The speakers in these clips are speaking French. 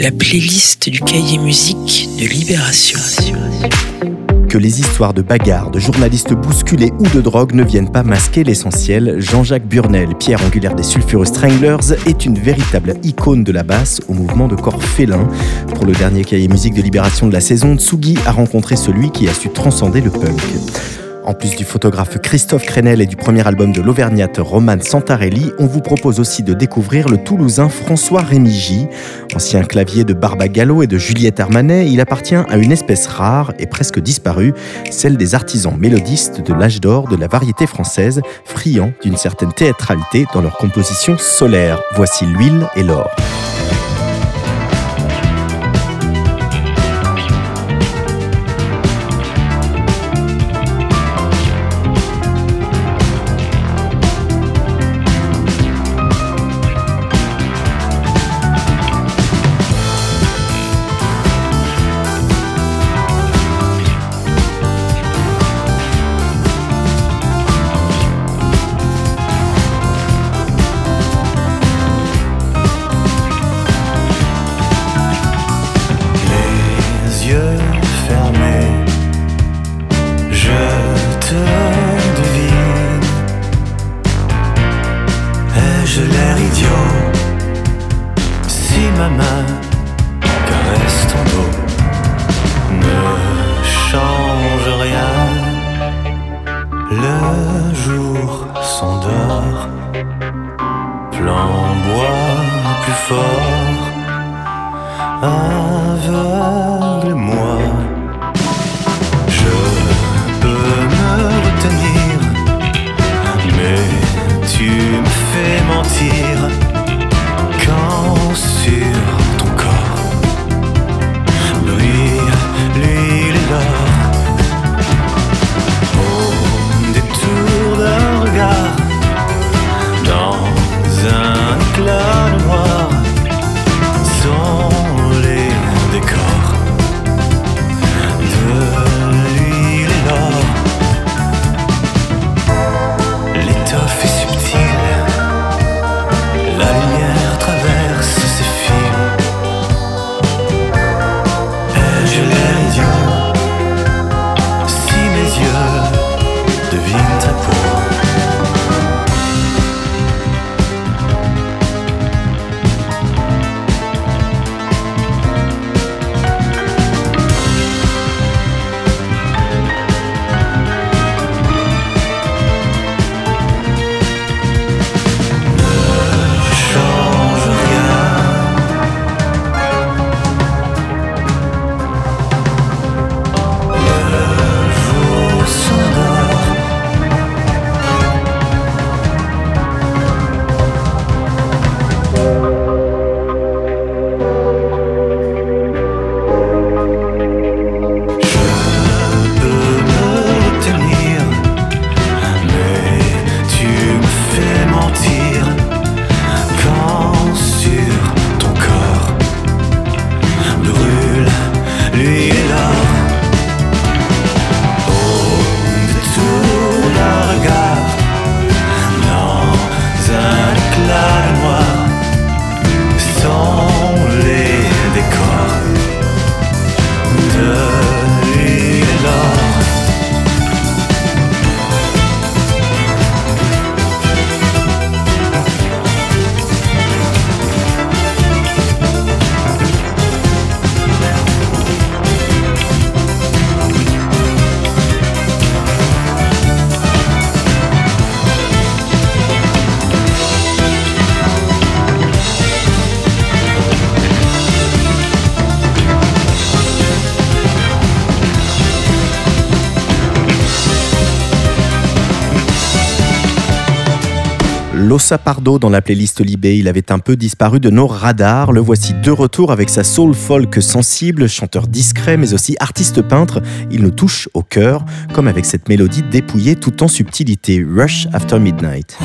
la playlist du cahier musique de Libération. Que les histoires de bagarres, de journalistes bousculés ou de drogue ne viennent pas masquer l'essentiel, Jean-Jacques Burnel, pierre angulaire des Sulfureux Stranglers, est une véritable icône de la basse au mouvement de corps félin. Pour le dernier cahier musique de Libération de la saison, Tsugi a rencontré celui qui a su transcender le punk. En plus du photographe Christophe Crenel et du premier album de l'Auvergnate Roman Santarelli, on vous propose aussi de découvrir le Toulousain François Rémigy. Ancien clavier de Barbagallo et de Juliette Armanet, il appartient à une espèce rare et presque disparue, celle des artisans mélodistes de l'âge d'or de la variété française, friands d'une certaine théâtralité dans leur composition solaire. Voici l'huile et l'or. Le jour s'endort, flamboie plus fort, aveugle-moi. Je peux me retenir, mais tu me fais mentir. Losa Pardo dans la playlist Libé. Il avait un peu disparu de nos radars. Le voici de retour avec sa soul folk sensible, chanteur discret mais aussi artiste peintre. Il nous touche au cœur, comme avec cette mélodie dépouillée tout en subtilité. Rush After Midnight.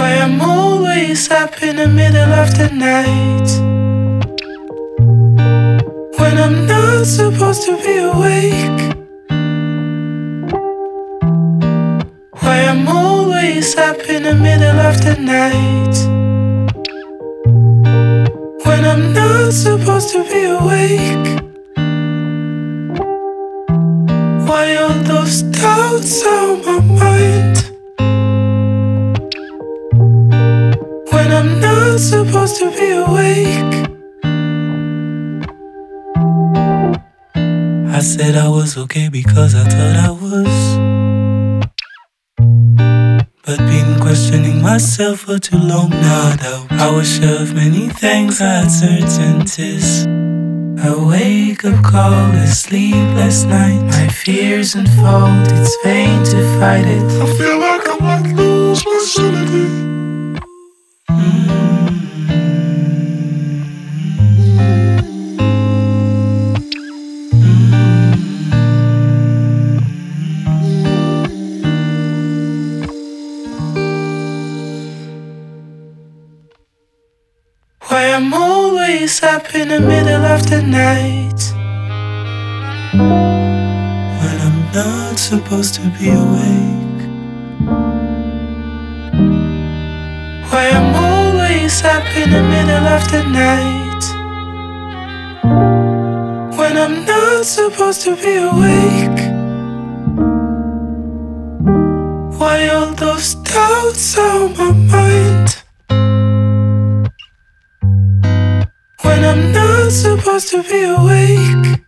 Up in the middle of the night. when I'm not supposed to be awake. Why all those doubts on my mind? When I'm not supposed to be awake. I said I was okay because I thought I was. Myself for too long now. though. I was sure of many things, I had certainties. A wake up call, a sleepless night. My fears unfold, it's vain to fight it. I feel like I might lose my sanity. Mm. Always up in the middle of the night when I'm not supposed to be awake. Why I'm always up in the middle of the night when I'm not supposed to be awake. Why all those doubts on my mind? Not supposed to be awake.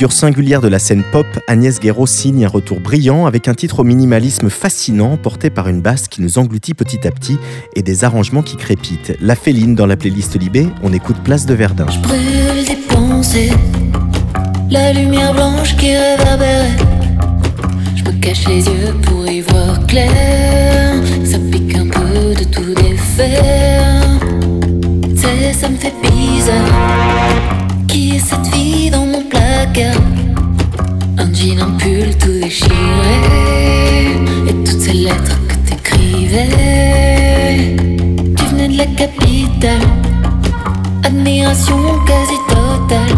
Figure singulière de la scène pop, Agnès Guéraud signe un retour brillant avec un titre au minimalisme fascinant porté par une basse qui nous engloutit petit à petit et des arrangements qui crépitent. La féline dans la playlist Libé, on écoute Place de Verdun. Je brûle des pensées, la lumière blanche qui réverbère. Je me cache les yeux pour y voir clair. Jean, un pull tout déchiré Et toutes ces lettres que t'écrivais. Tu venais de la capitale. Admiration quasi totale.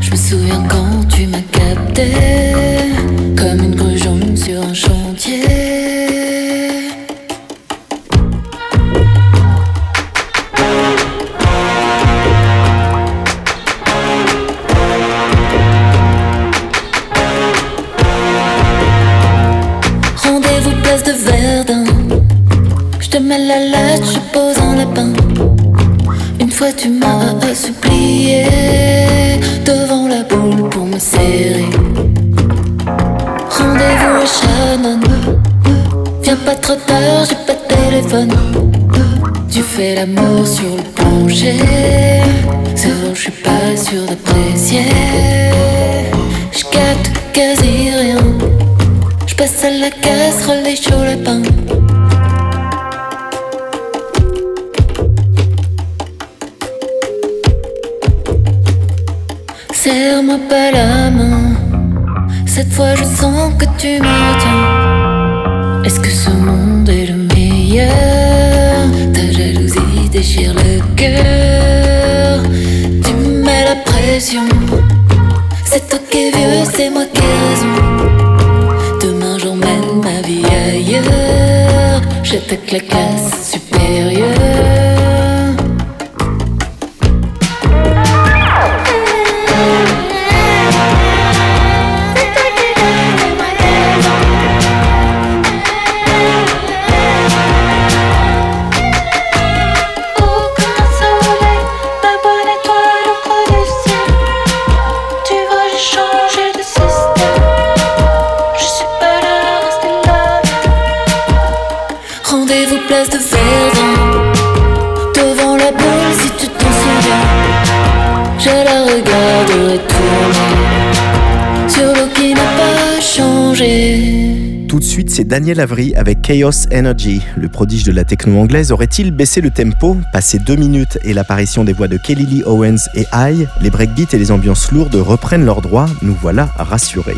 Je me souviens quand tu m'as capté la lettre, je pose un lapin. Une fois tu m'as supplié devant la boule pour me serrer. Rendez-vous à Shannon. Viens pas trop tard, j'ai pas de téléphone. Tu fais l'amour sur le plancher. C'est vrai, je suis pas sûr d'apprécier. Je capte quasi rien. Je passe à la casserole les chauds lapins. Serre-moi pas la main. Cette fois, je sens que tu me retiens. Est-ce que ce monde est le meilleur? Ta jalousie déchire le cœur. Tu mets la pression. C'est toi qui es vieux, c'est moi qui ai raison. Demain, j'emmène ma vie ailleurs. J'attaque la classe supérieure. Tout de suite, c'est Daniel Avery avec Chaos Energy. Le prodige de la techno anglaise aurait-il baissé le tempo? Passé deux minutes et l'apparition des voix de Kelly Lee Owens et I, les breakbeats et les ambiances lourdes reprennent leurs droits. Nous voilà rassurés.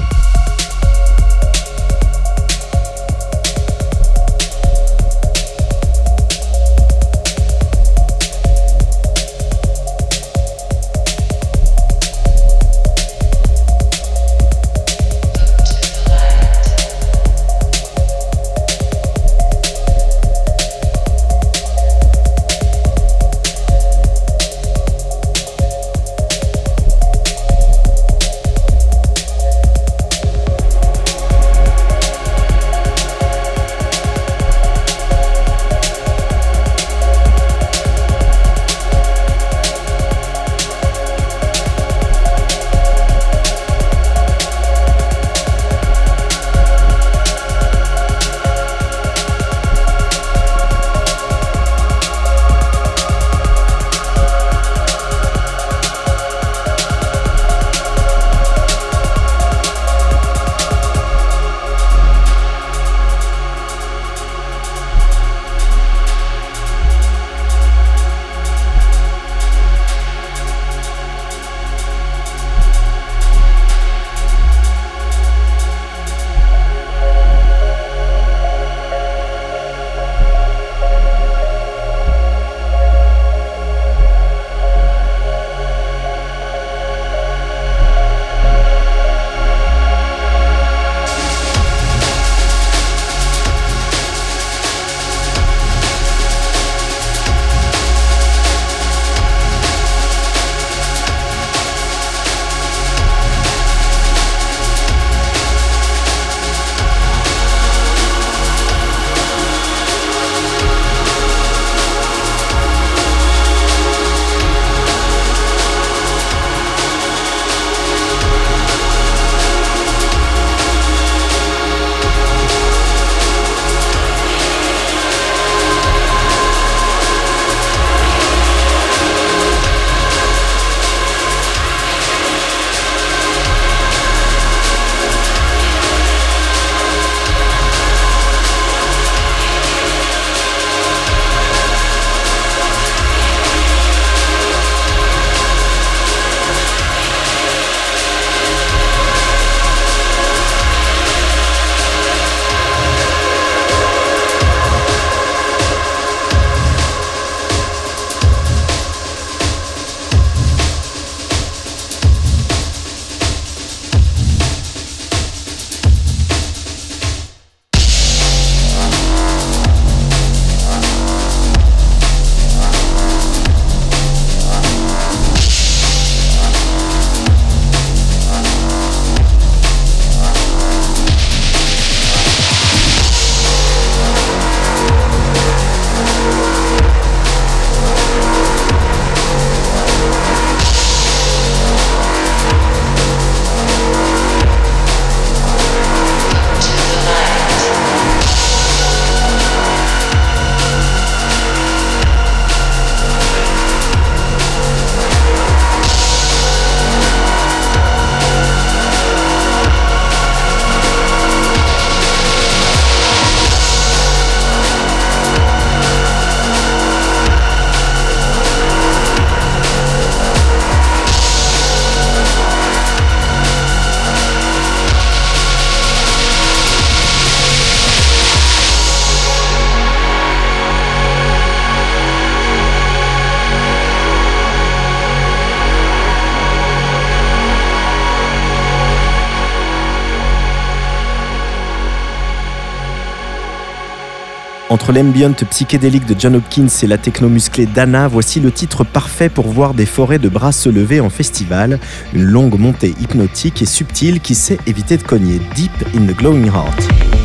Entre l'ambient psychédélique de John Hopkins et la techno musclée d'Anna, voici le titre parfait pour voir des forêts de bras se lever en festival. Une longue montée hypnotique et subtile qui sait éviter de cogner. Deep in the Glowing Heart.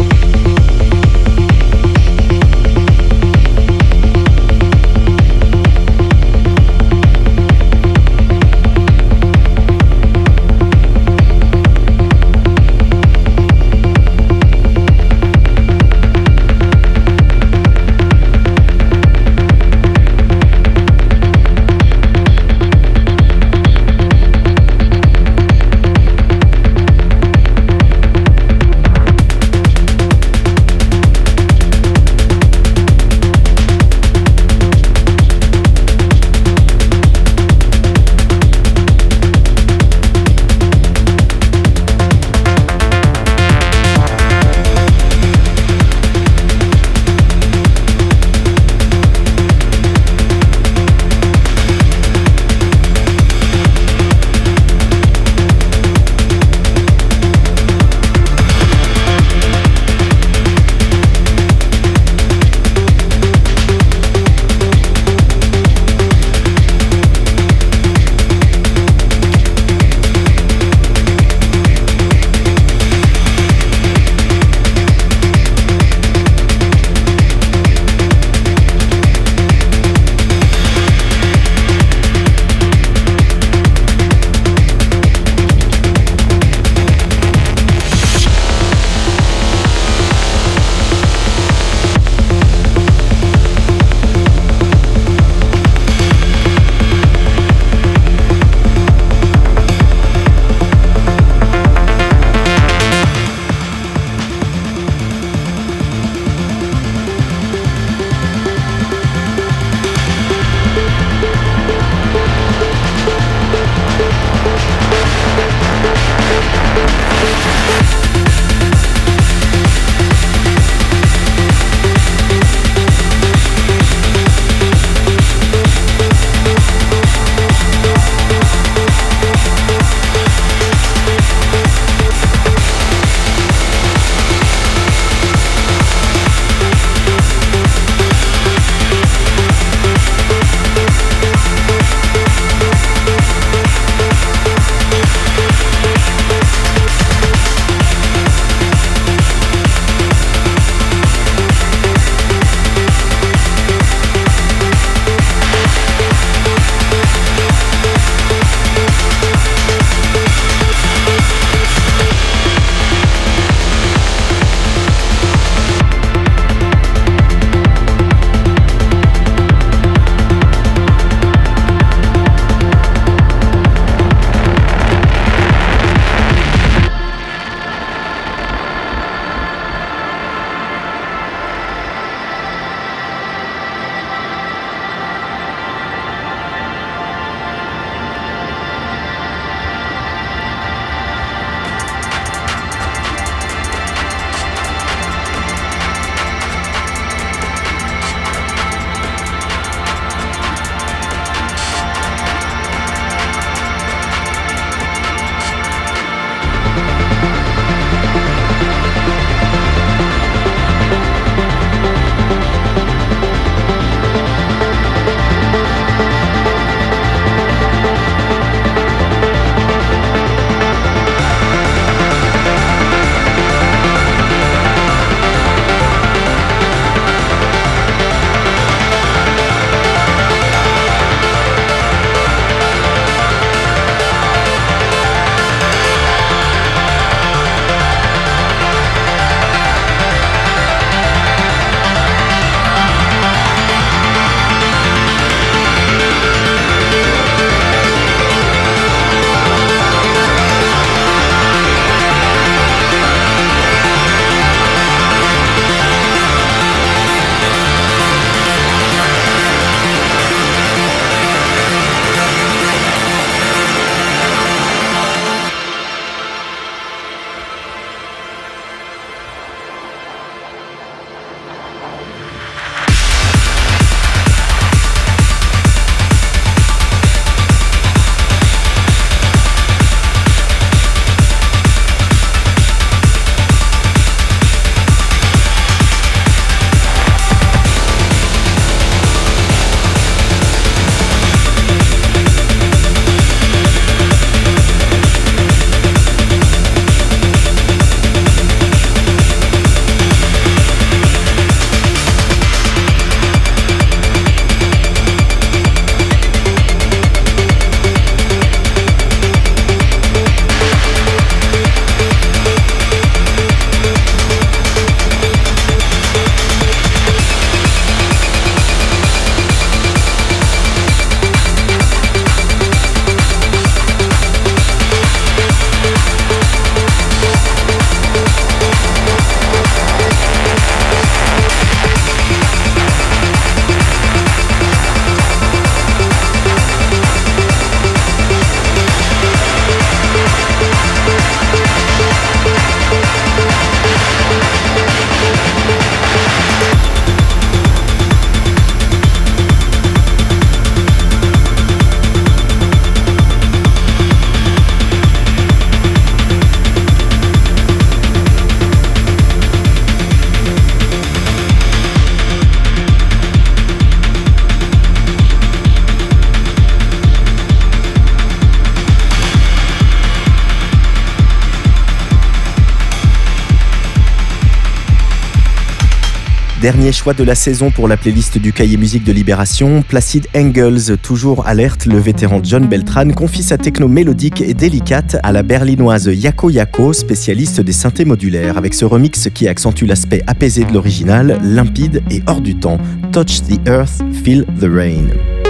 Dernier choix de la saison pour la playlist du cahier musique de Libération. Placid Engels, toujours alerte, le vétéran John Beltran confie sa techno mélodique et délicate à la berlinoise Yako Yako, spécialiste des synthés modulaires, avec ce remix qui accentue l'aspect apaisé de l'original, limpide et hors du temps. Touch the Earth, Feel the Rain.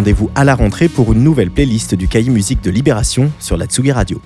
Rendez-vous à la rentrée pour une nouvelle playlist du cahier musique de Libération sur la Tsugi Radio.